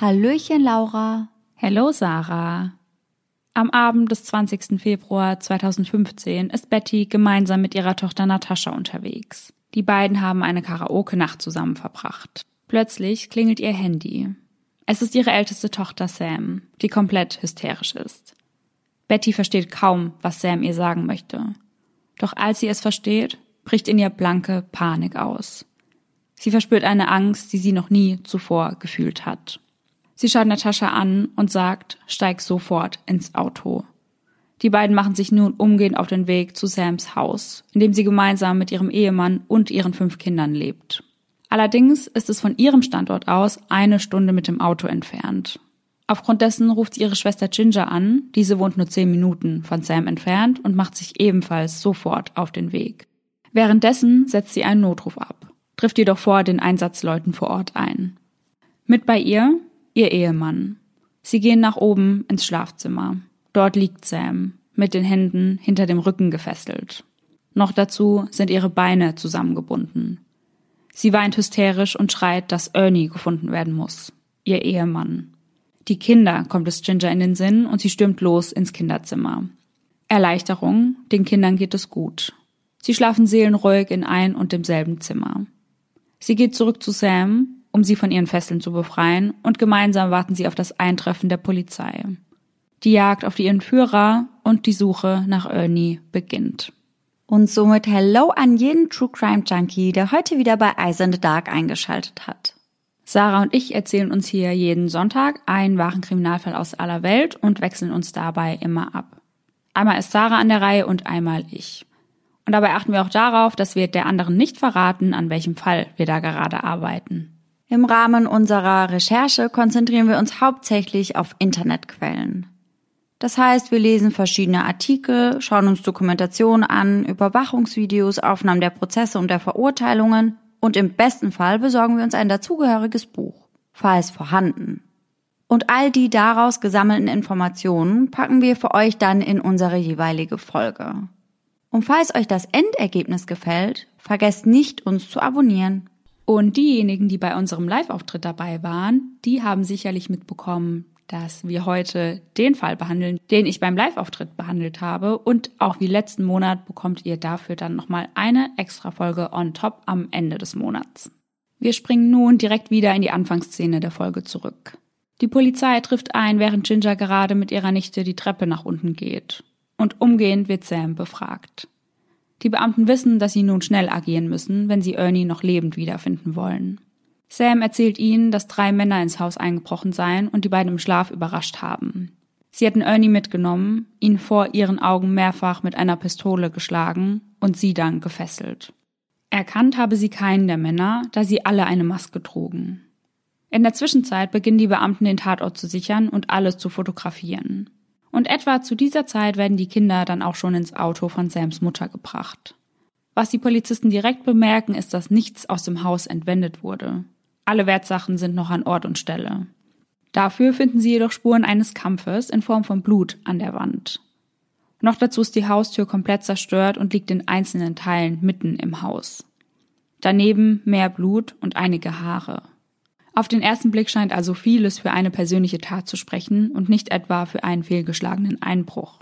Hallöchen, Laura. Hello, Sarah. Am Abend des 20. Februar 2015 ist Betty gemeinsam mit ihrer Tochter Natascha unterwegs. Die beiden haben eine Karaoke-Nacht zusammen verbracht. Plötzlich klingelt ihr Handy. Es ist ihre älteste Tochter Sam, die komplett hysterisch ist. Betty versteht kaum, was Sam ihr sagen möchte. Doch als sie es versteht, bricht in ihr blanke Panik aus. Sie verspürt eine Angst, die sie noch nie zuvor gefühlt hat. Sie schaut Natascha an und sagt, steig sofort ins Auto. Die beiden machen sich nun umgehend auf den Weg zu Sams Haus, in dem sie gemeinsam mit ihrem Ehemann und ihren fünf Kindern lebt. Allerdings ist es von ihrem Standort aus eine Stunde mit dem Auto entfernt. Aufgrund dessen ruft sie ihre Schwester Ginger an, diese wohnt nur zehn Minuten von Sam entfernt und macht sich ebenfalls sofort auf den Weg. Währenddessen setzt sie einen Notruf ab, trifft jedoch vor den Einsatzleuten vor Ort ein. Mit bei ihr ihr Ehemann. Sie gehen nach oben ins Schlafzimmer. Dort liegt Sam, mit den Händen hinter dem Rücken gefesselt. Noch dazu sind ihre Beine zusammengebunden. Sie weint hysterisch und schreit, dass Ernie gefunden werden muss, ihr Ehemann. Die Kinder kommt es Ginger in den Sinn und sie stürmt los ins Kinderzimmer. Erleichterung, den Kindern geht es gut. Sie schlafen seelenruhig in ein und demselben Zimmer. Sie geht zurück zu Sam um sie von ihren Fesseln zu befreien, und gemeinsam warten sie auf das Eintreffen der Polizei. Die Jagd auf die Entführer und die Suche nach Ernie beginnt. Und somit Hello an jeden True Crime Junkie, der heute wieder bei Eyes in the Dark eingeschaltet hat. Sarah und ich erzählen uns hier jeden Sonntag einen wahren Kriminalfall aus aller Welt und wechseln uns dabei immer ab. Einmal ist Sarah an der Reihe und einmal ich. Und dabei achten wir auch darauf, dass wir der anderen nicht verraten, an welchem Fall wir da gerade arbeiten. Im Rahmen unserer Recherche konzentrieren wir uns hauptsächlich auf Internetquellen. Das heißt, wir lesen verschiedene Artikel, schauen uns Dokumentationen an, Überwachungsvideos, Aufnahmen der Prozesse und der Verurteilungen und im besten Fall besorgen wir uns ein dazugehöriges Buch, falls vorhanden. Und all die daraus gesammelten Informationen packen wir für euch dann in unsere jeweilige Folge. Und falls euch das Endergebnis gefällt, vergesst nicht, uns zu abonnieren. Und diejenigen, die bei unserem Live-Auftritt dabei waren, die haben sicherlich mitbekommen, dass wir heute den Fall behandeln, den ich beim Live-Auftritt behandelt habe. Und auch wie letzten Monat bekommt ihr dafür dann nochmal eine extra Folge on top am Ende des Monats. Wir springen nun direkt wieder in die Anfangsszene der Folge zurück. Die Polizei trifft ein, während Ginger gerade mit ihrer Nichte die Treppe nach unten geht. Und umgehend wird Sam befragt. Die Beamten wissen, dass sie nun schnell agieren müssen, wenn sie Ernie noch lebend wiederfinden wollen. Sam erzählt ihnen, dass drei Männer ins Haus eingebrochen seien und die beiden im Schlaf überrascht haben. Sie hätten Ernie mitgenommen, ihn vor ihren Augen mehrfach mit einer Pistole geschlagen und sie dann gefesselt. Erkannt habe sie keinen der Männer, da sie alle eine Maske trugen. In der Zwischenzeit beginnen die Beamten den Tatort zu sichern und alles zu fotografieren. Und etwa zu dieser Zeit werden die Kinder dann auch schon ins Auto von Sams Mutter gebracht. Was die Polizisten direkt bemerken, ist, dass nichts aus dem Haus entwendet wurde. Alle Wertsachen sind noch an Ort und Stelle. Dafür finden sie jedoch Spuren eines Kampfes in Form von Blut an der Wand. Noch dazu ist die Haustür komplett zerstört und liegt in einzelnen Teilen mitten im Haus. Daneben mehr Blut und einige Haare. Auf den ersten Blick scheint also vieles für eine persönliche Tat zu sprechen und nicht etwa für einen fehlgeschlagenen Einbruch.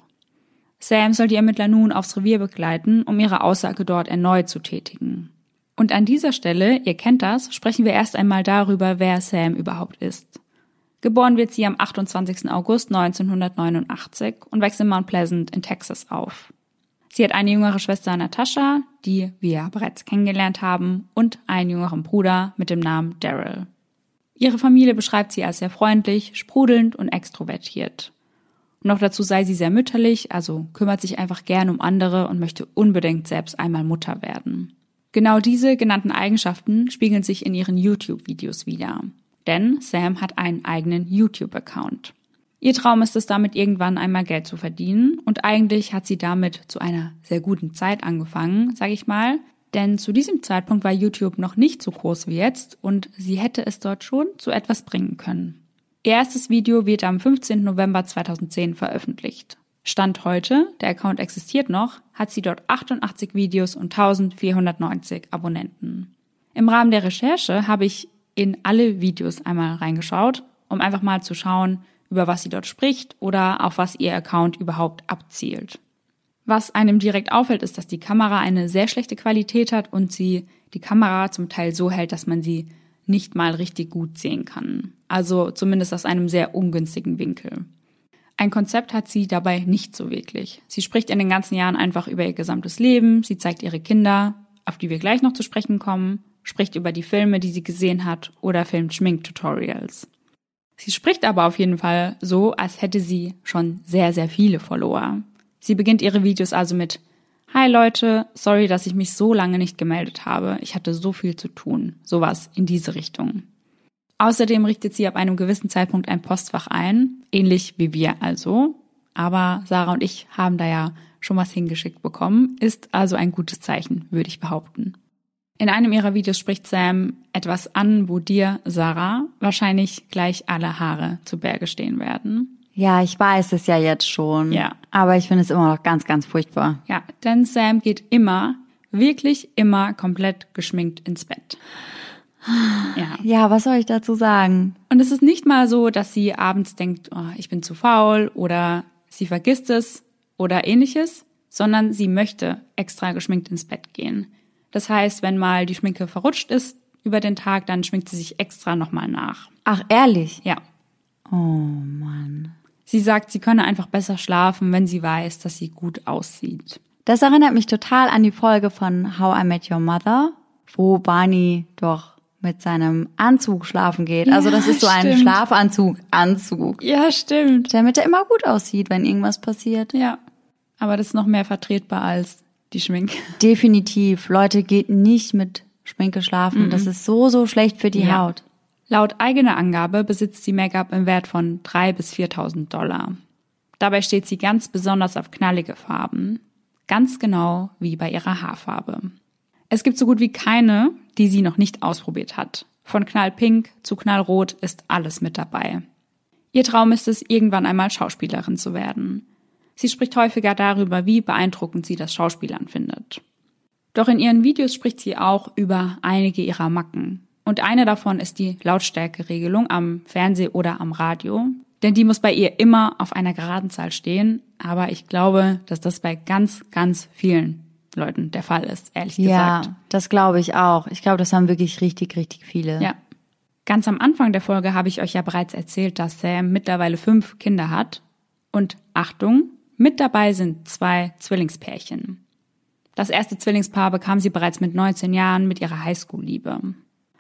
Sam soll die Ermittler nun aufs Revier begleiten, um ihre Aussage dort erneut zu tätigen. Und an dieser Stelle, ihr kennt das, sprechen wir erst einmal darüber, wer Sam überhaupt ist. Geboren wird sie am 28. August 1989 und wächst in Mount Pleasant in Texas auf. Sie hat eine jüngere Schwester Natascha, die wir bereits kennengelernt haben, und einen jüngeren Bruder mit dem Namen Daryl. Ihre Familie beschreibt sie als sehr freundlich, sprudelnd und extrovertiert. noch dazu sei sie sehr mütterlich, also kümmert sich einfach gern um andere und möchte unbedingt selbst einmal Mutter werden. Genau diese genannten Eigenschaften spiegeln sich in ihren YouTube-Videos wieder. Denn Sam hat einen eigenen YouTube-Account. Ihr Traum ist es damit irgendwann einmal Geld zu verdienen und eigentlich hat sie damit zu einer sehr guten Zeit angefangen, sage ich mal, denn zu diesem Zeitpunkt war YouTube noch nicht so groß wie jetzt und sie hätte es dort schon zu etwas bringen können. Ihr erstes Video wird am 15. November 2010 veröffentlicht. Stand heute, der Account existiert noch, hat sie dort 88 Videos und 1490 Abonnenten. Im Rahmen der Recherche habe ich in alle Videos einmal reingeschaut um einfach mal zu schauen, über was sie dort spricht oder auf was ihr Account überhaupt abzielt. Was einem direkt auffällt, ist, dass die Kamera eine sehr schlechte Qualität hat und sie die Kamera zum Teil so hält, dass man sie nicht mal richtig gut sehen kann. Also zumindest aus einem sehr ungünstigen Winkel. Ein Konzept hat sie dabei nicht so wirklich. Sie spricht in den ganzen Jahren einfach über ihr gesamtes Leben, sie zeigt ihre Kinder, auf die wir gleich noch zu sprechen kommen, spricht über die Filme, die sie gesehen hat oder filmt Schminktutorials. Sie spricht aber auf jeden Fall so, als hätte sie schon sehr, sehr viele Follower. Sie beginnt ihre Videos also mit Hi Leute, sorry, dass ich mich so lange nicht gemeldet habe. Ich hatte so viel zu tun. Sowas in diese Richtung. Außerdem richtet sie ab einem gewissen Zeitpunkt ein Postfach ein, ähnlich wie wir also. Aber Sarah und ich haben da ja schon was hingeschickt bekommen, ist also ein gutes Zeichen, würde ich behaupten. In einem ihrer Videos spricht Sam etwas an, wo dir, Sarah, wahrscheinlich gleich alle Haare zu Berge stehen werden. Ja, ich weiß es ja jetzt schon. Ja. Aber ich finde es immer noch ganz, ganz furchtbar. Ja, denn Sam geht immer, wirklich immer komplett geschminkt ins Bett. Ja. ja, was soll ich dazu sagen? Und es ist nicht mal so, dass sie abends denkt, oh, ich bin zu faul oder sie vergisst es oder ähnliches, sondern sie möchte extra geschminkt ins Bett gehen. Das heißt, wenn mal die Schminke verrutscht ist über den Tag, dann schminkt sie sich extra nochmal nach. Ach, ehrlich? Ja. Oh Mann. Sie sagt, sie könne einfach besser schlafen, wenn sie weiß, dass sie gut aussieht. Das erinnert mich total an die Folge von How I Met Your Mother, wo Barney doch mit seinem Anzug schlafen geht. Also das ist so ein stimmt. Schlafanzug, Anzug. Ja, stimmt. Damit er immer gut aussieht, wenn irgendwas passiert. Ja. Aber das ist noch mehr vertretbar als die Schminke. Definitiv. Leute, geht nicht mit Schminke schlafen. Das ist so, so schlecht für die Ja. Haut. Laut eigener Angabe besitzt sie Make-up im Wert von 3.000 bis 4.000 Dollar. Dabei steht sie ganz besonders auf knallige Farben. Ganz genau wie bei ihrer Haarfarbe. Es gibt so gut wie keine, die sie noch nicht ausprobiert hat. Von knallpink zu knallrot ist alles mit dabei. Ihr Traum ist es, irgendwann einmal Schauspielerin zu werden. Sie spricht häufiger darüber, wie beeindruckend sie das Schauspielern findet. Doch in ihren Videos spricht sie auch über einige ihrer Macken. Und eine davon ist die Lautstärkeregelung am Fernseh oder am Radio. Denn die muss bei ihr immer auf einer geraden Zahl stehen. Aber ich glaube, dass das bei ganz, ganz vielen Leuten der Fall ist, ehrlich Ja, gesagt. das glaube ich auch. Ich glaube, das haben wirklich richtig, richtig viele. Ja. Ganz am Anfang der Folge habe ich euch ja bereits erzählt, dass Sam mittlerweile fünf Kinder hat. Und Achtung, mit dabei sind zwei Zwillingspärchen. Das erste Zwillingspaar bekam sie bereits mit 19 Jahren mit ihrer Highschool-Liebe.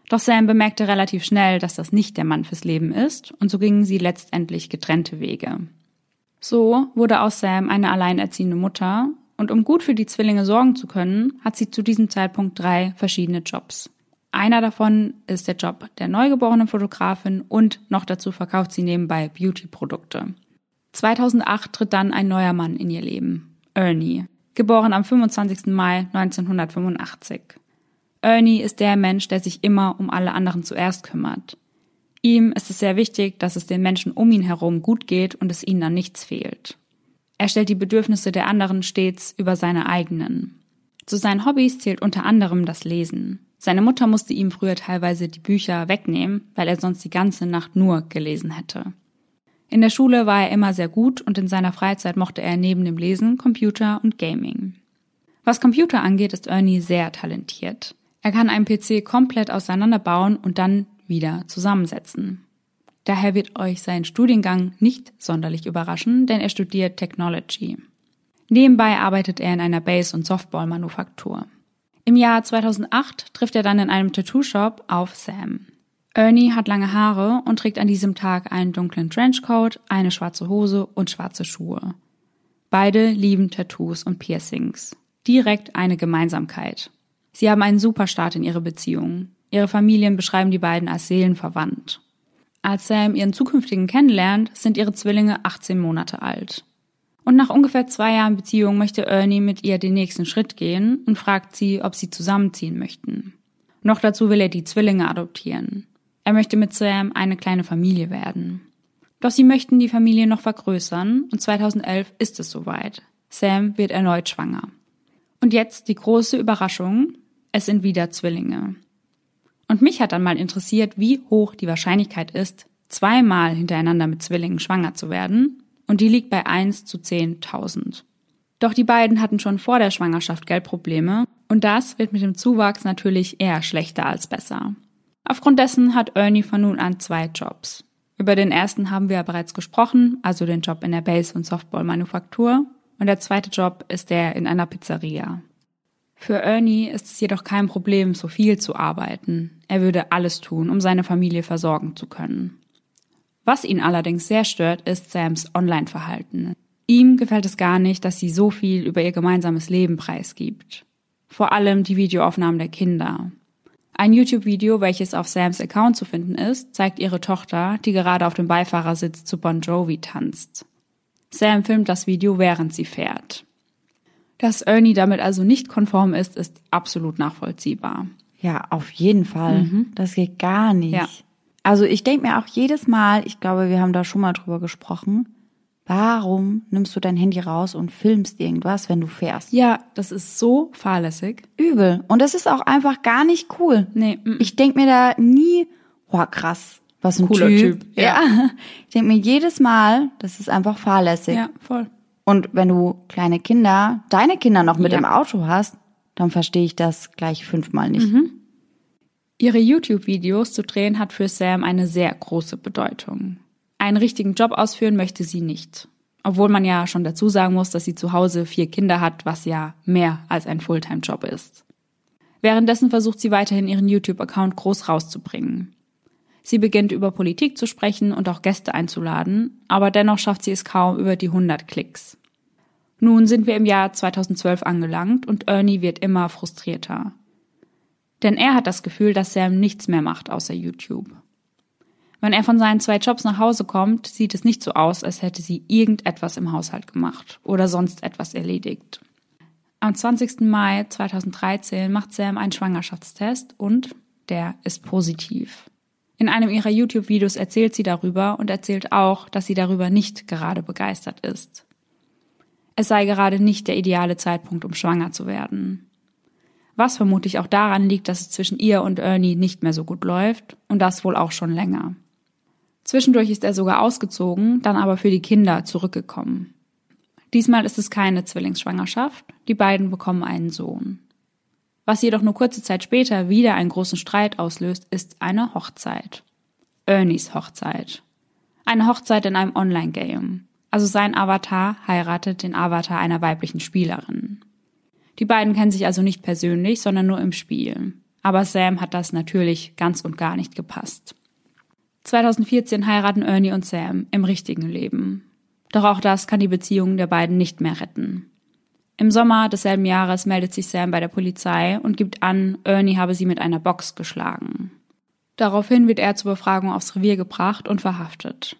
Doch Sam bemerkte relativ schnell, dass das nicht der Mann fürs Leben ist, und so gingen sie letztendlich getrennte Wege. So wurde aus Sam eine alleinerziehende Mutter, und um gut für die Zwillinge sorgen zu können, hat sie zu diesem Zeitpunkt drei verschiedene Jobs. Einer davon ist der Job der neugeborenen Fotografin und noch dazu verkauft sie nebenbei Beauty-Produkte. 2008 tritt dann ein neuer Mann in ihr Leben, Ernie, geboren am 25. Mai 1985. Ernie ist der Mensch, der sich immer um alle anderen zuerst kümmert. Ihm ist es sehr wichtig, dass es den Menschen um ihn herum gut geht und es ihnen an nichts fehlt. Er stellt die Bedürfnisse der anderen stets über seine eigenen. Zu seinen Hobbys zählt unter anderem das Lesen. Seine Mutter musste ihm früher teilweise die Bücher wegnehmen, weil er sonst die ganze Nacht nur gelesen hätte. In der Schule war er immer sehr gut und in seiner Freizeit mochte er neben dem Lesen Computer und Gaming. Was Computer angeht, ist Ernie sehr talentiert. Er kann einen PC komplett auseinanderbauen und dann wieder zusammensetzen. Daher wird euch sein Studiengang nicht sonderlich überraschen, denn er studiert Technology. Nebenbei arbeitet er in einer Base- und Softball-Manufaktur. Im Jahr 2008 trifft er dann in einem Tattoo-Shop auf Sam. Ernie hat lange Haare und trägt an diesem Tag einen dunklen Trenchcoat, eine schwarze Hose und schwarze Schuhe. Beide lieben Tattoos und Piercings. Direkt eine Gemeinsamkeit. Sie haben einen super Start in ihre Beziehung. Ihre Familien beschreiben die beiden als seelenverwandt. Als Sam ihren zukünftigen kennenlernt, sind ihre Zwillinge 18 Monate alt. Und nach ungefähr zwei Jahren Beziehung möchte Ernie mit ihr den nächsten Schritt gehen und fragt sie, ob sie zusammenziehen möchten. Noch dazu will er die Zwillinge adoptieren. Er möchte mit Sam eine kleine Familie werden. Doch sie möchten die Familie noch vergrößern und 2011 ist es soweit. Sam wird erneut schwanger. Und jetzt die große Überraschung, es sind wieder Zwillinge. Und mich hat dann mal interessiert, wie hoch die Wahrscheinlichkeit ist, zweimal hintereinander mit Zwillingen schwanger zu werden und die liegt bei 1 zu 10.000. Doch die beiden hatten schon vor der Schwangerschaft Geldprobleme und das wird mit dem Zuwachs natürlich eher schlechter als besser. Aufgrund dessen hat Ernie von nun an zwei Jobs. Über den ersten haben wir ja bereits gesprochen, also den Job in der Base- und Softball-Manufaktur. Und der zweite Job ist der in einer Pizzeria. Für Ernie ist es jedoch kein Problem, so viel zu arbeiten. Er würde alles tun, um seine Familie versorgen zu können. Was ihn allerdings sehr stört, ist Sams Online-Verhalten. Ihm gefällt es gar nicht, dass sie so viel über ihr gemeinsames Leben preisgibt. Vor allem die Videoaufnahmen der Kinder. Ein YouTube-Video, welches auf Sams Account zu finden ist, zeigt ihre Tochter, die gerade auf dem Beifahrersitz zu Bon Jovi tanzt. Sam filmt das Video, während sie fährt. Dass Ernie damit also nicht konform ist, ist absolut nachvollziehbar. Ja, auf jeden Fall. Mhm. Das geht gar nicht. Ja. Also ich denke mir auch jedes Mal, ich glaube, wir haben da schon mal drüber gesprochen, warum nimmst du dein Handy raus und filmst irgendwas, wenn du fährst? Ja, das ist so fahrlässig. Übel. Und das ist auch einfach gar nicht cool. Nee, mm. Ich denk mir da nie, boah, krass, was ein Cooler Typ. Typ, ja. Ich denk mir jedes Mal, das ist einfach fahrlässig. Ja, voll. Und wenn du kleine Kinder, deine Kinder noch mit Ja. im Auto hast, dann verstehe ich das gleich fünfmal nicht. Mhm. Ihre YouTube-Videos zu drehen hat für Sam eine sehr große Bedeutung. Einen richtigen Job ausführen möchte sie nicht. Obwohl man ja schon dazu sagen muss, dass sie zu Hause vier Kinder hat, was ja mehr als ein Fulltime-Job ist. Währenddessen versucht sie weiterhin ihren YouTube-Account groß rauszubringen. Sie beginnt über Politik zu sprechen und auch Gäste einzuladen, aber dennoch schafft sie es kaum über die 100 Klicks. Nun sind wir im Jahr 2012 angelangt und Ernie wird immer frustrierter. Denn er hat das Gefühl, dass Sam nichts mehr macht außer YouTube. Wenn er von seinen zwei Jobs nach Hause kommt, sieht es nicht so aus, als hätte sie irgendetwas im Haushalt gemacht oder sonst etwas erledigt. Am 20. Mai 2013 macht Sam einen Schwangerschaftstest und der ist positiv. In einem ihrer YouTube-Videos erzählt sie darüber und erzählt auch, dass sie darüber nicht gerade begeistert ist. Es sei gerade nicht der ideale Zeitpunkt, um schwanger zu werden. Was vermutlich auch daran liegt, dass es zwischen ihr und Ernie nicht mehr so gut läuft und das wohl auch schon länger. Zwischendurch ist er sogar ausgezogen, dann aber für die Kinder zurückgekommen. Diesmal ist es keine Zwillingsschwangerschaft, die beiden bekommen einen Sohn. Was jedoch nur kurze Zeit später wieder einen großen Streit auslöst, ist eine Hochzeit. Ernies Hochzeit. Eine Hochzeit in einem Online-Game. Also sein Avatar heiratet den Avatar einer weiblichen Spielerin. Die beiden kennen sich also nicht persönlich, sondern nur im Spiel. Aber Sam hat das natürlich ganz und gar nicht gepasst. 2014 heiraten Ernie und Sam im richtigen Leben. Doch auch das kann die Beziehung der beiden nicht mehr retten. Im Sommer desselben Jahres meldet sich Sam bei der Polizei und gibt an, Ernie habe sie mit einer Box geschlagen. Daraufhin wird er zur Befragung aufs Revier gebracht und verhaftet.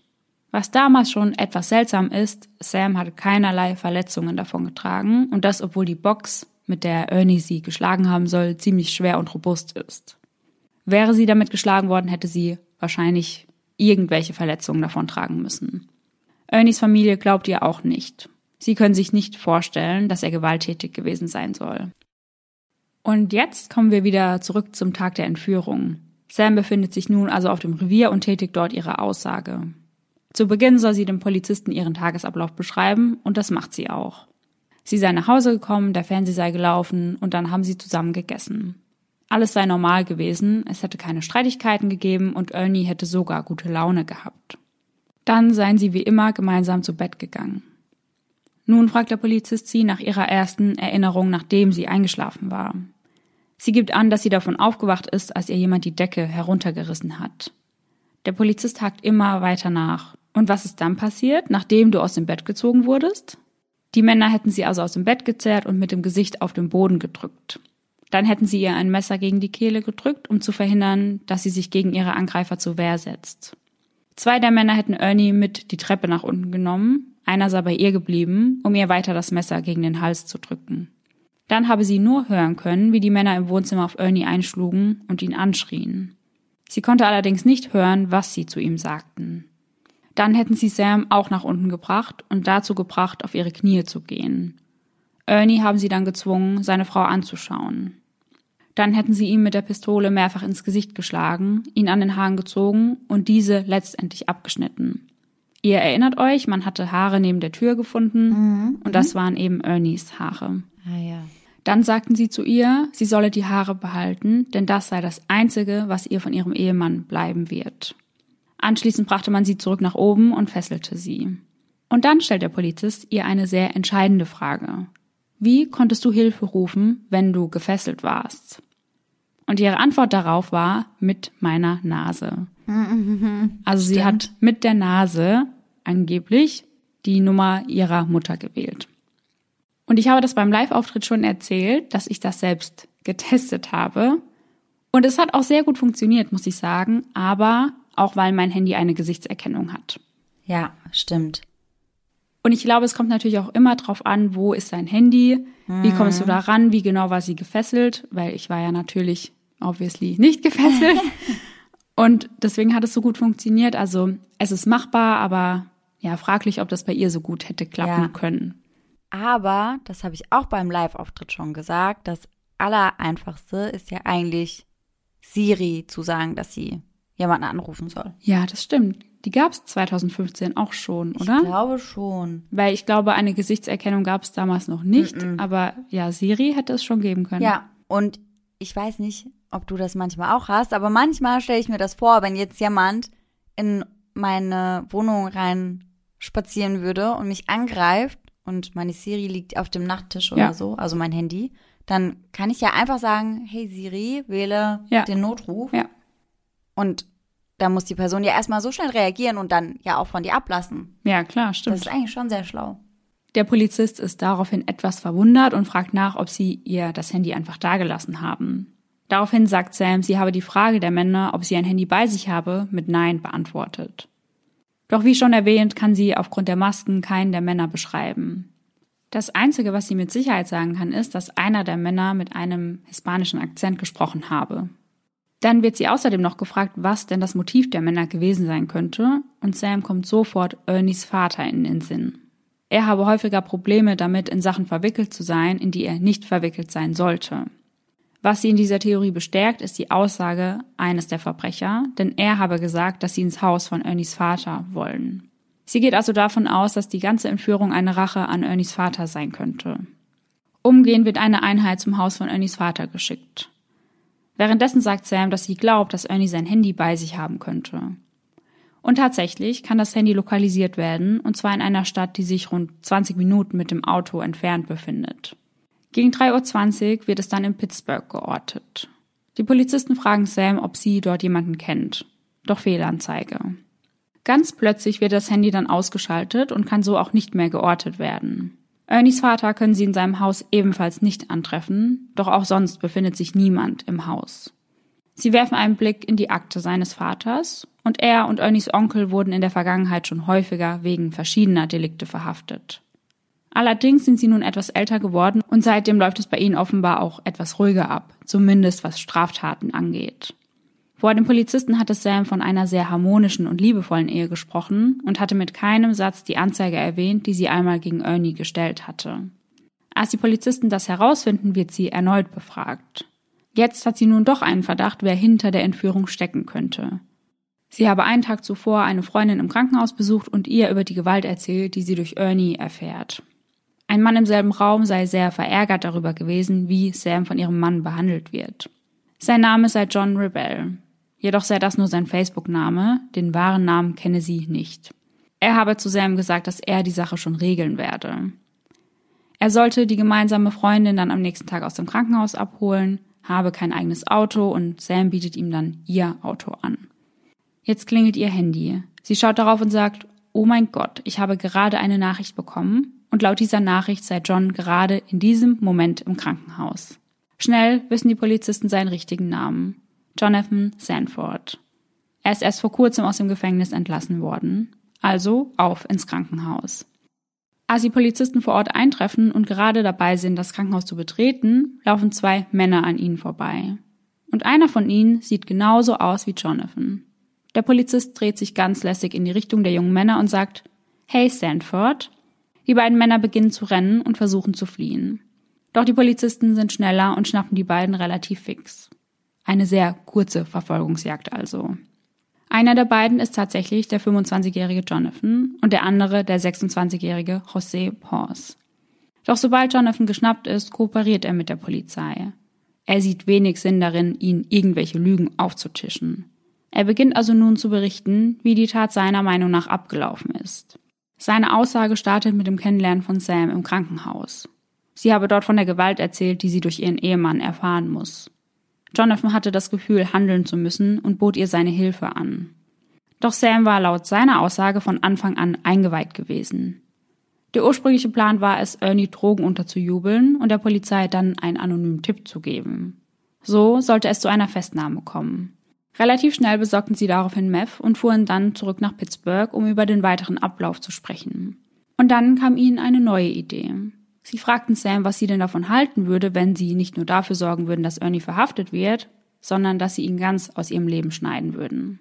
Was damals schon etwas seltsam ist, Sam hatte keinerlei Verletzungen davongetragen und das, obwohl die Box, mit der Ernie sie geschlagen haben soll, ziemlich schwer und robust ist. Wäre sie damit geschlagen worden, hätte sie wahrscheinlich irgendwelche Verletzungen davontragen müssen. Ernies Familie glaubt ihr auch nicht. Sie können sich nicht vorstellen, dass er gewalttätig gewesen sein soll. Und jetzt kommen wir wieder zurück zum Tag der Entführung. Sam befindet sich nun also auf dem Revier und tätigt dort ihre Aussage. Zu Beginn soll sie dem Polizisten ihren Tagesablauf beschreiben und das macht sie auch. Sie sei nach Hause gekommen, der Fernseher sei gelaufen und dann haben sie zusammen gegessen. Alles sei normal gewesen, es hätte keine Streitigkeiten gegeben und Ernie hätte sogar gute Laune gehabt. Dann seien sie wie immer gemeinsam zu Bett gegangen. Nun fragt der Polizist sie nach ihrer ersten Erinnerung, nachdem sie eingeschlafen war. Sie gibt an, dass sie davon aufgewacht ist, als ihr jemand die Decke heruntergerissen hat. Der Polizist hakt immer weiter nach. Und was ist dann passiert, nachdem du aus dem Bett gezogen wurdest? Die Männer hätten sie also aus dem Bett gezerrt und mit dem Gesicht auf den Boden gedrückt. Dann hätten sie ihr ein Messer gegen die Kehle gedrückt, um zu verhindern, dass sie sich gegen ihre Angreifer zur Wehr setzt. Zwei der Männer hätten Ernie mit die Treppe nach unten genommen, einer sei bei ihr geblieben, um ihr weiter das Messer gegen den Hals zu drücken. Dann habe sie nur hören können, wie die Männer im Wohnzimmer auf Ernie einschlugen und ihn anschrien. Sie konnte allerdings nicht hören, was sie zu ihm sagten. Dann hätten sie Sam auch nach unten gebracht und dazu gebracht, auf ihre Knie zu gehen. Ernie haben sie dann gezwungen, seine Frau anzuschauen. Dann hätten sie ihm mit der Pistole mehrfach ins Gesicht geschlagen, ihn an den Haaren gezogen und diese letztendlich abgeschnitten. Ihr erinnert euch, man hatte Haare neben der Tür gefunden Mhm. und das waren eben Ernies Haare. Ah ja. Dann sagten sie zu ihr, sie solle die Haare behalten, denn das sei das Einzige, was ihr von ihrem Ehemann bleiben wird. Anschließend brachte man sie zurück nach oben und fesselte sie. Und dann stellt der Polizist ihr eine sehr entscheidende Frage. Wie konntest du Hilfe rufen, wenn du gefesselt warst? Und ihre Antwort darauf war mit meiner Nase. Also sie hat mit der Nase angeblich die Nummer ihrer Mutter gewählt. Und ich habe das beim Live-Auftritt schon erzählt, dass ich das selbst getestet habe. Und es hat auch sehr gut funktioniert, muss ich sagen, aber auch weil mein Handy eine Gesichtserkennung hat. Ja, stimmt. Und ich glaube, es kommt natürlich auch immer drauf an, wo ist dein Handy, wie kommst du da ran, wie genau war sie gefesselt, weil ich war ja natürlich obviously nicht gefesselt. Und deswegen hat es so gut funktioniert. Also es ist machbar, aber ja, fraglich, ob das bei ihr so gut hätte klappen Ja. können. Aber, das habe ich auch beim Live-Auftritt schon gesagt, das Allereinfachste ist ja eigentlich Siri zu sagen, dass sie jemanden anrufen soll. Ja, das stimmt. Die gab es 2015 auch schon, oder? Ich glaube schon. Weil ich glaube, eine Gesichtserkennung gab es damals noch nicht. Aber ja, Siri hätte es schon geben können. Ja, und ich weiß nicht, ob du das manchmal auch hast, aber manchmal stelle ich mir das vor, wenn jetzt jemand in meine Wohnung rein spazieren würde und mich angreift und meine Siri liegt auf dem Nachttisch oder Ja. so, also mein Handy, dann kann ich ja einfach sagen, hey Siri, wähle Ja. den Notruf. Ja. Und da muss die Person ja erstmal so schnell reagieren und dann ja auch von dir ablassen. Ja, klar, Das stimmt. ist eigentlich schon sehr schlau. Der Polizist ist daraufhin etwas verwundert und fragt nach, ob sie ihr das Handy einfach dagelassen haben. Daraufhin sagt Sam, sie habe die Frage der Männer, ob sie ein Handy bei sich habe, mit Nein beantwortet. Doch wie schon erwähnt, kann sie aufgrund der Masken keinen der Männer beschreiben. Das Einzige, was sie mit Sicherheit sagen kann, ist, dass einer der Männer mit einem hispanischen Akzent gesprochen habe. Dann wird sie außerdem noch gefragt, was denn das Motiv der Männer gewesen sein könnte, und Sam kommt sofort Ernies Vater in den Sinn. Er habe häufiger Probleme damit, in Sachen verwickelt zu sein, in die er nicht verwickelt sein sollte. Was sie in dieser Theorie bestärkt, ist die Aussage eines der Verbrecher, denn er habe gesagt, dass sie ins Haus von Ernies Vater wollen. Sie geht also davon aus, dass die ganze Entführung eine Rache an Ernies Vater sein könnte. Umgehend wird eine Einheit zum Haus von Ernies Vater geschickt. Währenddessen sagt Sam, dass sie glaubt, dass Ernie sein Handy bei sich haben könnte. Und tatsächlich kann das Handy lokalisiert werden, und zwar in einer Stadt, die sich rund 20 Minuten mit dem Auto entfernt befindet. Gegen 3.20 Uhr wird es dann in Pittsburgh geortet. Die Polizisten fragen Sam, ob sie dort jemanden kennt. Doch Fehlanzeige. Ganz plötzlich wird das Handy dann ausgeschaltet und kann so auch nicht mehr geortet werden. Ernies Vater können sie in seinem Haus ebenfalls nicht antreffen, doch auch sonst befindet sich niemand im Haus. Sie werfen einen Blick in die Akte seines Vaters und er und Ernies Onkel wurden in der Vergangenheit schon häufiger wegen verschiedener Delikte verhaftet. Allerdings sind sie nun etwas älter geworden und seitdem läuft es bei ihnen offenbar auch etwas ruhiger ab, zumindest was Straftaten angeht. Vor dem Polizisten hatte Sam von einer sehr harmonischen und liebevollen Ehe gesprochen und hatte mit keinem Satz die Anzeige erwähnt, die sie einmal gegen Ernie gestellt hatte. Als die Polizisten das herausfinden, wird sie erneut befragt. Jetzt hat sie nun doch einen Verdacht, wer hinter der Entführung stecken könnte. Sie habe einen Tag zuvor eine Freundin im Krankenhaus besucht und ihr über die Gewalt erzählt, die sie durch Ernie erfährt. Ein Mann im selben Raum sei sehr verärgert darüber gewesen, wie Sam von ihrem Mann behandelt wird. Sein Name sei John Rebel. Jedoch sei das nur sein Facebook-Name, den wahren Namen kenne sie nicht. Er habe zu Sam gesagt, dass er die Sache schon regeln werde. Er sollte die gemeinsame Freundin dann am nächsten Tag aus dem Krankenhaus abholen, habe kein eigenes Auto und Sam bietet ihm dann ihr Auto an. Jetzt klingelt ihr Handy. Sie schaut darauf und sagt, oh mein Gott, ich habe gerade eine Nachricht bekommen und laut dieser Nachricht sei John gerade in diesem Moment im Krankenhaus. Schnell wissen die Polizisten seinen richtigen Namen. Jonathan Sanford. Er ist erst vor kurzem aus dem Gefängnis entlassen worden. Also auf ins Krankenhaus. Als die Polizisten vor Ort eintreffen und gerade dabei sind, das Krankenhaus zu betreten, laufen zwei Männer an ihnen vorbei. Und einer von ihnen sieht genauso aus wie Jonathan. Der Polizist dreht sich ganz lässig in die Richtung der jungen Männer und sagt, Hey Sanford. Die beiden Männer beginnen zu rennen und versuchen zu fliehen. Doch die Polizisten sind schneller und schnappen die beiden relativ fix. Eine sehr kurze Verfolgungsjagd also. Einer der beiden ist tatsächlich der 25-jährige Jonathan und der andere der 26-jährige José Pons. Doch sobald Jonathan geschnappt ist, kooperiert er mit der Polizei. Er sieht wenig Sinn darin, ihnen irgendwelche Lügen aufzutischen. Er beginnt also nun zu berichten, wie die Tat seiner Meinung nach abgelaufen ist. Seine Aussage startet mit dem Kennenlernen von Sam im Krankenhaus. Sie habe dort von der Gewalt erzählt, die sie durch ihren Ehemann erfahren muss. Jonathan hatte das Gefühl, handeln zu müssen und bot ihr seine Hilfe an. Doch Sam war laut seiner Aussage von Anfang an eingeweiht gewesen. Der ursprüngliche Plan war es, Ernie Drogen unterzujubeln und der Polizei dann einen anonymen Tipp zu geben. So sollte es zu einer Festnahme kommen. Relativ schnell besorgten sie daraufhin Meth und fuhren dann zurück nach Pittsburgh, um über den weiteren Ablauf zu sprechen. Und dann kam ihnen eine neue Idee. Sie fragten Sam, was sie denn davon halten würde, wenn sie nicht nur dafür sorgen würden, dass Ernie verhaftet wird, sondern dass sie ihn ganz aus ihrem Leben schneiden würden.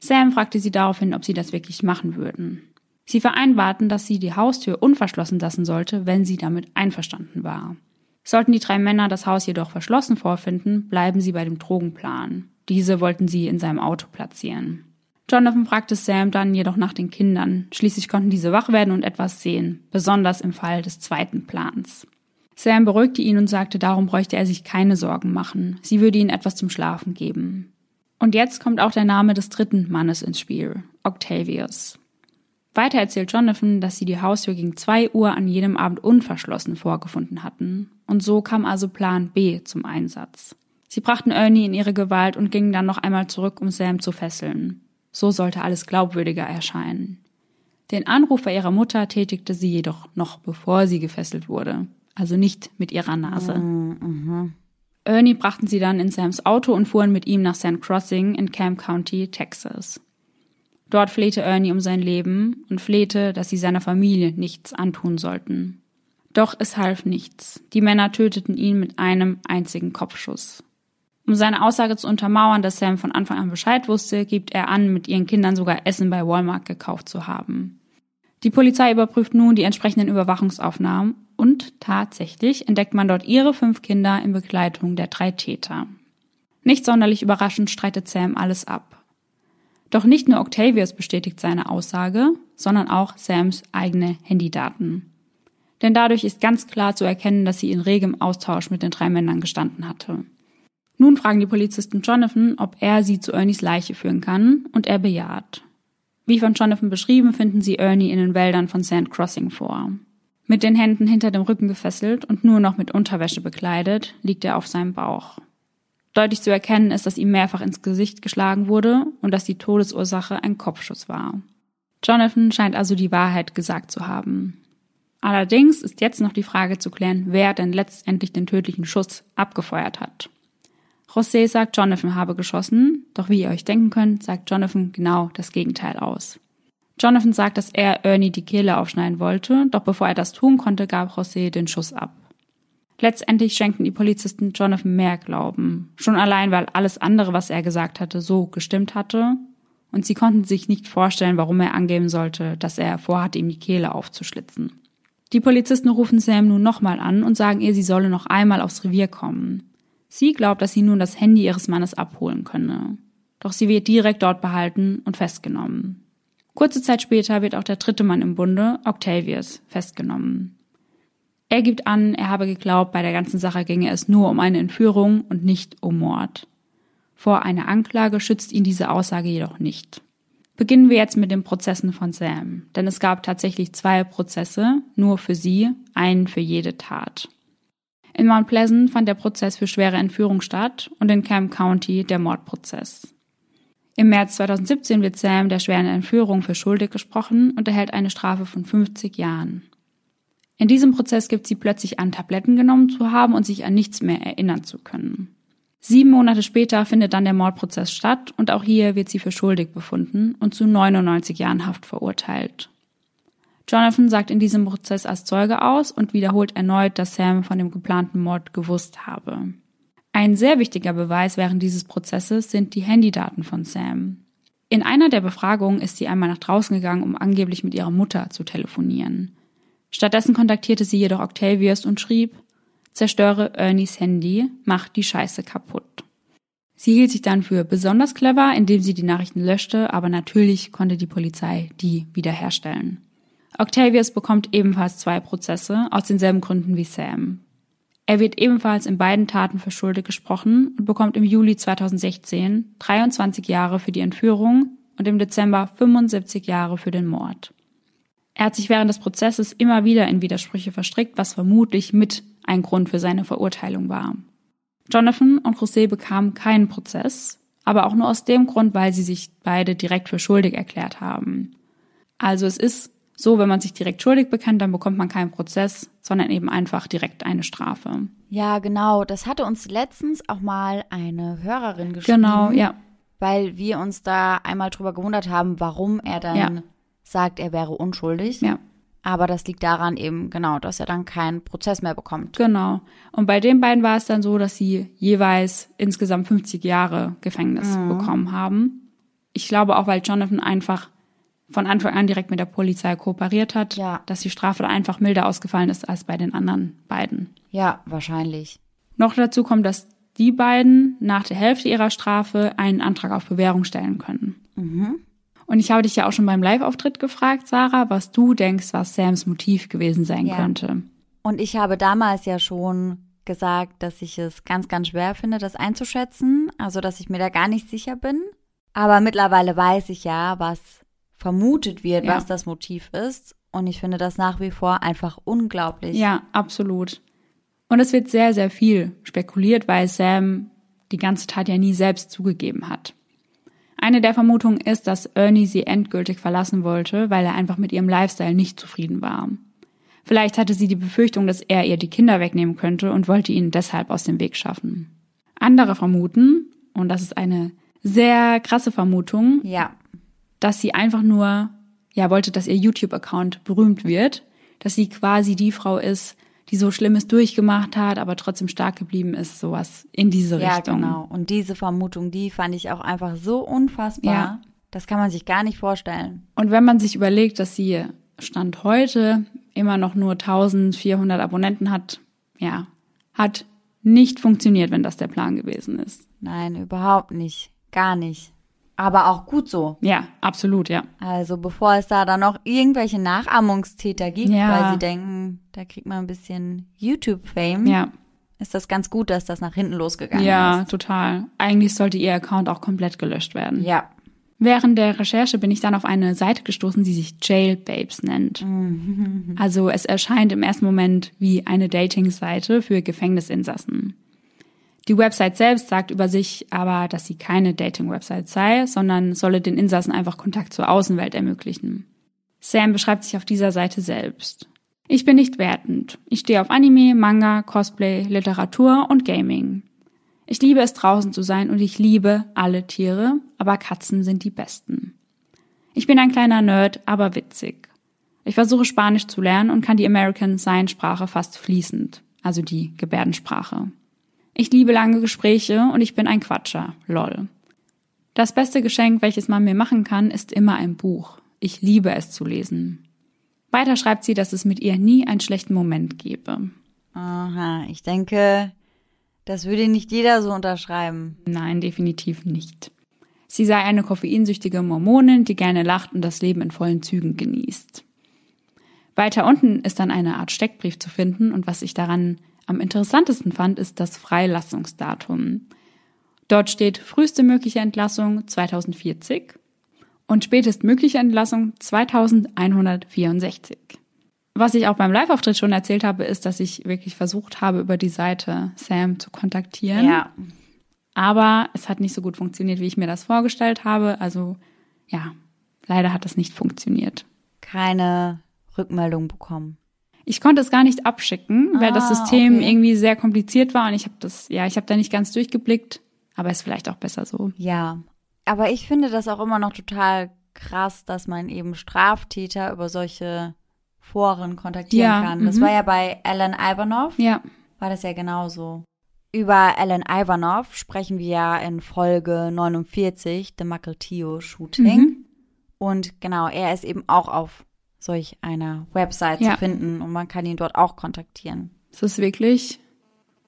Sam fragte sie daraufhin, ob sie das wirklich machen würden. Sie vereinbarten, dass sie die Haustür unverschlossen lassen sollte, wenn sie damit einverstanden war. Sollten die drei Männer das Haus jedoch verschlossen vorfinden, bleiben sie bei dem Drogenplan. Diese wollten sie in seinem Auto platzieren. Jonathan fragte Sam dann jedoch nach den Kindern. Schließlich konnten diese wach werden und etwas sehen, besonders im Fall des zweiten Plans. Sam beruhigte ihn und sagte, darum bräuchte er sich keine Sorgen machen. Sie würde ihm etwas zum Schlafen geben. Und jetzt kommt auch der Name des dritten Mannes ins Spiel, Octavius. Weiter erzählt Jonathan, dass sie die Haustür gegen zwei Uhr an jedem Abend unverschlossen vorgefunden hatten. Und so kam also Plan B zum Einsatz. Sie brachten Ernie in ihre Gewalt und gingen dann noch einmal zurück, um Sam zu fesseln. So sollte alles glaubwürdiger erscheinen. Den Anruf bei ihrer Mutter tätigte sie jedoch noch bevor sie gefesselt wurde, also nicht mit ihrer Nase. Mhm. Ernie brachten sie dann in Sams Auto und fuhren mit ihm nach Sand Crossing in Camp County, Texas. Dort flehte Ernie um sein Leben und flehte, dass sie seiner Familie nichts antun sollten. Doch es half nichts. Die Männer töteten ihn mit einem einzigen Kopfschuss. Um seine Aussage zu untermauern, dass Sam von Anfang an Bescheid wusste, gibt er an, mit ihren Kindern sogar Essen bei Walmart gekauft zu haben. Die Polizei überprüft nun die entsprechenden Überwachungsaufnahmen und tatsächlich entdeckt man dort ihre fünf Kinder in Begleitung der drei Täter. Nicht sonderlich überraschend streitet Sam alles ab. Doch nicht nur Octavius bestätigt seine Aussage, sondern auch Sams eigene Handydaten. Denn dadurch ist ganz klar zu erkennen, dass sie in regem Austausch mit den drei Männern gestanden hatte. Nun fragen die Polizisten Jonathan, ob er sie zu Ernies Leiche führen kann, und er bejaht. Wie von Jonathan beschrieben, finden sie Ernie in den Wäldern von Sand Crossing vor. Mit den Händen hinter dem Rücken gefesselt und nur noch mit Unterwäsche bekleidet, liegt er auf seinem Bauch. Deutlich zu erkennen ist, dass ihm mehrfach ins Gesicht geschlagen wurde und dass die Todesursache ein Kopfschuss war. Jonathan scheint also die Wahrheit gesagt zu haben. Allerdings ist jetzt noch die Frage zu klären, wer denn letztendlich den tödlichen Schuss abgefeuert hat. José sagt, Jonathan habe geschossen, doch wie ihr euch denken könnt, sagt Jonathan genau das Gegenteil aus. Jonathan sagt, dass er Ernie die Kehle aufschneiden wollte, doch bevor er das tun konnte, gab José den Schuss ab. Letztendlich schenkten die Polizisten Jonathan mehr Glauben, schon allein weil alles andere, was er gesagt hatte, so gestimmt hatte, und sie konnten sich nicht vorstellen, warum er angeben sollte, dass er vorhatte, ihm die Kehle aufzuschlitzen. Die Polizisten rufen Sam nun nochmal an und sagen ihr, sie solle noch einmal aufs Revier kommen. Sie glaubt, dass sie nun das Handy ihres Mannes abholen könne. Doch sie wird direkt dort behalten und festgenommen. Kurze Zeit später wird auch der dritte Mann im Bunde, Octavius, festgenommen. Er gibt an, er habe geglaubt, bei der ganzen Sache ginge es nur um eine Entführung und nicht um Mord. Vor einer Anklage schützt ihn diese Aussage jedoch nicht. Beginnen wir jetzt mit den Prozessen von Sam, denn es gab tatsächlich zwei Prozesse, nur für sie, einen für jede Tat. In Mount Pleasant fand der Prozess für schwere Entführung statt und in Camp County der Mordprozess. Im März 2017 wird Sam der schweren Entführung für schuldig gesprochen und erhält eine Strafe von 50 Jahren. In diesem Prozess gibt sie plötzlich an, Tabletten genommen zu haben und sich an nichts mehr erinnern zu können. Sieben Monate später findet dann der Mordprozess statt und auch hier wird sie für schuldig befunden und zu 99 Jahren Haft verurteilt. Jonathan sagt in diesem Prozess als Zeuge aus und wiederholt erneut, dass Sam von dem geplanten Mord gewusst habe. Ein sehr wichtiger Beweis während dieses Prozesses sind die Handydaten von Sam. In einer der Befragungen ist sie einmal nach draußen gegangen, um angeblich mit ihrer Mutter zu telefonieren. Stattdessen kontaktierte sie jedoch Octavius und schrieb, zerstöre Ernies Handy, mach die Scheiße kaputt. Sie hielt sich dann für besonders clever, indem sie die Nachrichten löschte, aber natürlich konnte die Polizei die wiederherstellen. Octavius bekommt ebenfalls zwei Prozesse aus denselben Gründen wie Sam. Er wird ebenfalls in beiden Taten für schuldig gesprochen und bekommt im Juli 2016 23 Jahre für die Entführung und im Dezember 75 Jahre für den Mord. Er hat sich während des Prozesses immer wieder in Widersprüche verstrickt, was vermutlich mit ein Grund für seine Verurteilung war. Jonathan und José bekamen keinen Prozess, aber auch nur aus dem Grund, weil sie sich beide direkt für schuldig erklärt haben. Also es ist so, wenn man sich direkt schuldig bekennt, dann bekommt man keinen Prozess, sondern eben einfach direkt eine Strafe. Ja, genau. Das hatte uns letztens auch mal eine Hörerin geschrieben. Genau, ja. Weil wir uns da einmal drüber gewundert haben, warum er dann Ja. sagt, er wäre unschuldig. Ja, Aber das liegt daran eben, genau, dass er dann keinen Prozess mehr bekommt. genau. Und bei den beiden war es dann so, dass sie jeweils insgesamt 50 Jahre Gefängnis bekommen haben. Ich glaube auch, weil Jonathan einfach von Anfang an direkt mit der Polizei kooperiert hat, Ja. dass die Strafe da einfach milder ausgefallen ist als bei den anderen beiden. Ja, wahrscheinlich. Noch dazu kommt, dass die beiden nach der Hälfte ihrer Strafe einen Antrag auf Bewährung stellen können. Und ich habe dich ja auch schon beim Live-Auftritt gefragt, Sarah, was du denkst, was Sams Motiv gewesen sein Ja. könnte. Und ich habe damals ja schon gesagt, dass ich es ganz, ganz schwer finde, das einzuschätzen. Also, dass ich mir da gar nicht sicher bin. Aber mittlerweile weiß ich ja, was vermutet wird, Ja. was das Motiv ist. Und ich finde das nach wie vor einfach unglaublich. Ja, absolut. Und es wird sehr, sehr viel spekuliert, weil Sam die ganze Tat ja nie selbst zugegeben hat. Eine der Vermutungen ist, dass Ernie sie endgültig verlassen wollte, weil er einfach mit ihrem Lifestyle nicht zufrieden war. Vielleicht hatte sie die Befürchtung, dass er ihr die Kinder wegnehmen könnte und wollte ihn deshalb aus dem Weg schaffen. Andere vermuten, und das ist eine sehr krasse Vermutung, Ja. Dass sie einfach nur, ja, wollte, dass ihr YouTube-Account berühmt wird, dass sie quasi die Frau ist, die so Schlimmes durchgemacht hat, aber trotzdem stark geblieben ist, sowas in diese Ja, Richtung. genau. Und diese Vermutung, die fand ich auch einfach so unfassbar. Ja. Das kann man sich gar nicht vorstellen. Und wenn man sich überlegt, dass sie Stand heute immer noch nur 1400 Abonnenten hat, ja, hat nicht funktioniert, wenn das der Plan gewesen ist. Nein, überhaupt nicht. Gar nicht. Aber auch gut so. Ja, absolut, ja. Also bevor es da dann noch irgendwelche Nachahmungstäter gibt, Ja. weil sie denken, da kriegt man ein bisschen YouTube-Fame, Ja, ist das ganz gut, dass das nach hinten losgegangen ja, ist. total. Eigentlich sollte ihr Account auch komplett gelöscht werden. Ja. Während der Recherche bin ich dann auf eine Seite gestoßen, die sich Jail Babes nennt. Also es erscheint im ersten Moment wie eine Dating-Seite für Gefängnisinsassen. Die Website selbst sagt über sich aber, dass sie keine Dating-Website sei, sondern solle den Insassen einfach Kontakt zur Außenwelt ermöglichen. Sam beschreibt sich auf dieser Seite selbst. Ich bin nicht wertend. Ich stehe auf Anime, Manga, Cosplay, Literatur und Gaming. Ich liebe es draußen zu sein und ich liebe alle Tiere, aber Katzen sind die besten. Ich bin ein kleiner Nerd, aber witzig. Ich versuche Spanisch zu lernen und kann die American Sign Sprache fast fließend, also die Gebärdensprache. Ich liebe lange Gespräche und ich bin ein Quatscher, lol. Das beste Geschenk, welches man mir machen kann, ist immer ein Buch. Ich liebe es zu lesen. Weiter schreibt sie, dass es mit ihr nie einen schlechten Moment gebe. Aha, ich denke, das würde nicht jeder so unterschreiben. Nein, definitiv nicht. Sie sei eine koffeinsüchtige Mormonin, die gerne lacht und das Leben in vollen Zügen genießt. Weiter unten ist dann eine Art Steckbrief zu finden und was ich daran am interessantesten fand, ist das Freilassungsdatum. Dort steht früheste mögliche Entlassung 2040 und spätestmögliche Entlassung 2164. Was ich auch beim Live-Auftritt schon erzählt habe, ist, dass ich wirklich versucht habe, über die Seite Sam zu kontaktieren. Ja. Aber es hat nicht so gut funktioniert, wie ich mir das vorgestellt habe. Also ja, leider hat das nicht funktioniert. Keine Rückmeldung bekommen. Ich konnte es gar nicht abschicken, weil das Ah, System okay. irgendwie sehr kompliziert war und ich habe das, ja, ich habe da nicht ganz durchgeblickt, aber ist vielleicht auch besser so. Ja. Aber ich finde das auch immer noch total krass, dass man eben Straftäter über solche Foren kontaktieren Ja, kann. Das mhm. war ja bei Alan Ivanov. Ja, war das ja genauso. Über Alan Ivanov sprechen wir ja in Folge 49, The Makeltio Shooting. Mhm. Und genau, er ist eben auch auf solch einer Website Ja. zu finden und man kann ihn dort auch kontaktieren. es ist wirklich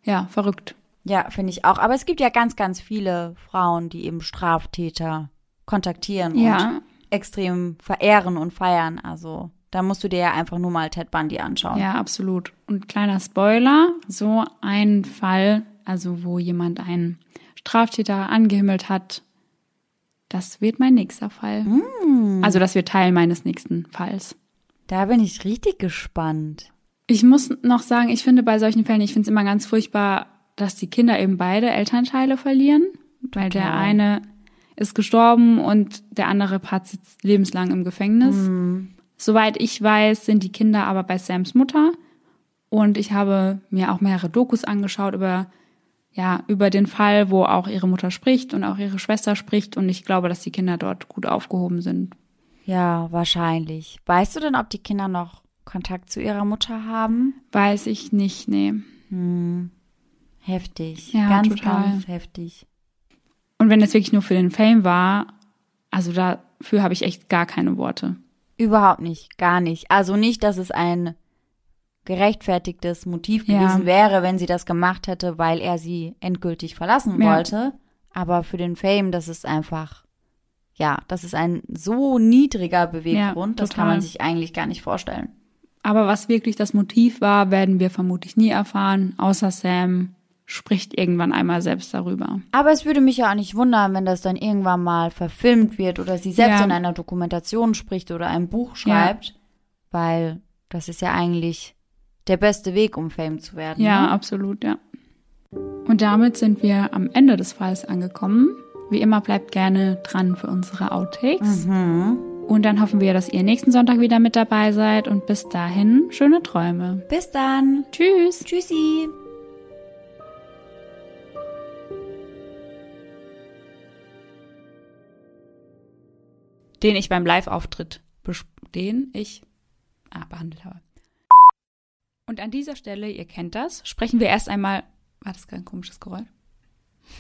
Ja, verrückt. Ja, finde ich auch. Aber es gibt ja ganz, ganz viele Frauen, die eben Straftäter kontaktieren Ja. und extrem verehren und feiern. Also da musst du dir ja einfach nur mal Ted Bundy anschauen. Ja, absolut. Und kleiner Spoiler, so ein Fall, also wo jemand einen Straftäter angehimmelt hat, das wird mein nächster Fall. Also das wird Teil meines nächsten Falls. Da bin ich richtig gespannt. Ich muss noch sagen, ich finde bei solchen Fällen, ich finde es immer ganz furchtbar, dass die Kinder eben beide Elternteile verlieren, weil der Total. eine ist gestorben und der andere Part sitzt lebenslang im Gefängnis. Soweit ich weiß, sind die Kinder aber bei Sams Mutter und ich habe mir auch mehrere Dokus angeschaut über ja, über den Fall, wo auch ihre Mutter spricht und auch ihre Schwester spricht und ich glaube, dass die Kinder dort gut aufgehoben sind. Ja, wahrscheinlich. Weißt du denn, ob die Kinder noch Kontakt zu ihrer Mutter haben? Weiß ich nicht, nee. Heftig. Ja, ganz, total. ganz heftig. Und wenn es wirklich nur für den Fame war, also dafür habe ich echt gar keine Worte. Überhaupt nicht, gar nicht. Also nicht, dass es ein gerechtfertigtes Motiv Ja. gewesen wäre, wenn sie das gemacht hätte, weil er sie endgültig verlassen Ja. wollte. Aber für den Fame, das ist einfach, ja, das ist ein so niedriger Beweggrund, Ja, das kann man sich eigentlich gar nicht vorstellen. Aber was wirklich das Motiv war, werden wir vermutlich nie erfahren, außer Sam spricht irgendwann einmal selbst darüber. Aber es würde mich ja auch nicht wundern, wenn das dann irgendwann mal verfilmt wird oder sie selbst Ja. in einer Dokumentation spricht oder ein Buch schreibt, weil das ist ja eigentlich der beste Weg, um Fame zu werden. Ja, ne? absolut, ja. Und damit sind wir am Ende des Falls angekommen. Wie immer bleibt gerne dran für unsere Outtakes. Und dann hoffen wir, dass ihr nächsten Sonntag wieder mit dabei seid. Und bis dahin, schöne Träume. Bis dann. Tschüss. Tschüssi. Den ich beim Live-Auftritt, den ich ah, behandelt habe. Und an dieser Stelle, ihr kennt das, sprechen wir erst einmal. War das kein komisches Geräusch?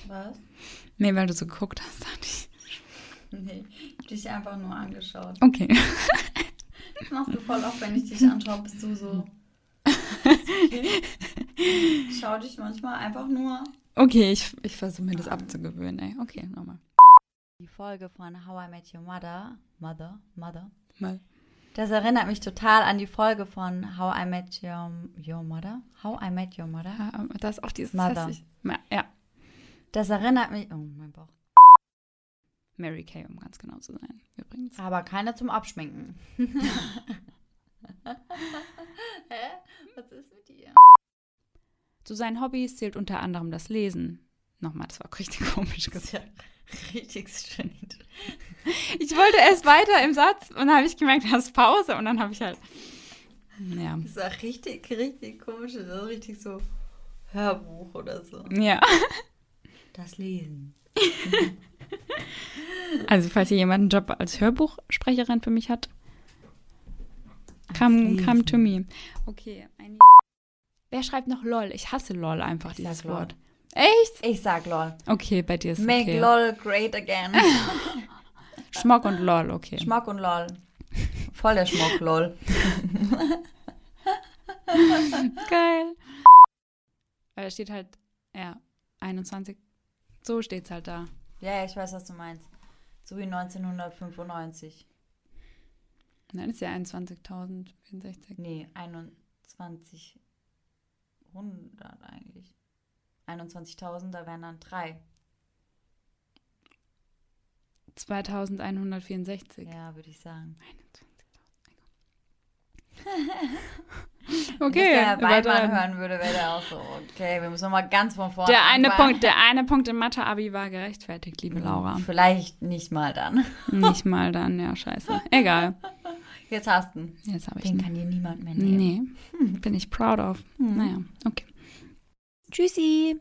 Was? Nee, weil du so geguckt hast, dachte ich. Nee, ich hab dich einfach nur angeschaut. Okay. Das machst du voll oft, wenn ich dich anschaue, bist du so. Ich schau dich manchmal einfach nur. Okay, ich, ich versuche mir das abzugewöhnen, ey. Okay, nochmal. Die Folge von How I Met Your Mother, Mother, Mother, Mal. das erinnert mich total an die Folge von How I Met Your, Your Mother. How I Met Your Mother. Ja, da ist auch dieses Mother. hässlich- Ja, ja, Das erinnert mich. Oh, mein Bauch. Mary Kay, um ganz genau zu sein, übrigens. Aber keine zum Abschminken. Hä? Was ist mit dir? Zu seinen Hobbys zählt unter anderem das Lesen. Nochmal, das war richtig komisch gesagt. Richtig strange. Ich wollte erst weiter im Satz und dann habe ich gemerkt, das ist Pause und dann habe ich halt. Ja. Das war richtig, richtig komisch. Das ist richtig so Hörbuch oder so. Ja. Das Lesen. Also, falls ihr jemanden einen Job als Hörbuchsprecherin für mich hat, come, come to me. Okay. Ein Wer schreibt noch LOL? Ich hasse LOL einfach, Ich dieses. Wort. Echt? Ich sag LOL. Okay, bei dir ist Make okay. LOL great again. Schmock und LOL, okay. Schmock und LOL. Voll der Schmock, LOL. Geil. Weil da steht halt, ja, 21. So steht's halt da. Ja, ich weiß, was du meinst. So wie 1995. Nein, ist ja 21.064. Nee, 2100 eigentlich. 21.000, da wären dann drei. 2164. Ja, würde ich sagen. Okay, Wenn das der Herr Weidmann übertreiben. hören würde, wäre der auch so, okay, wir müssen nochmal ganz von vorne Der eine anfangen. Punkt, der eine Punkt im Mathe-Abi war gerechtfertigt, liebe Laura. Vielleicht nicht mal dann. Nicht mal dann, ja, scheiße. Egal. Jetzt hast du ihn. Jetzt habe ich Den ihn. kann dir niemand mehr nehmen. Nee, bin ich proud of. Naja, okay. Tschüssi.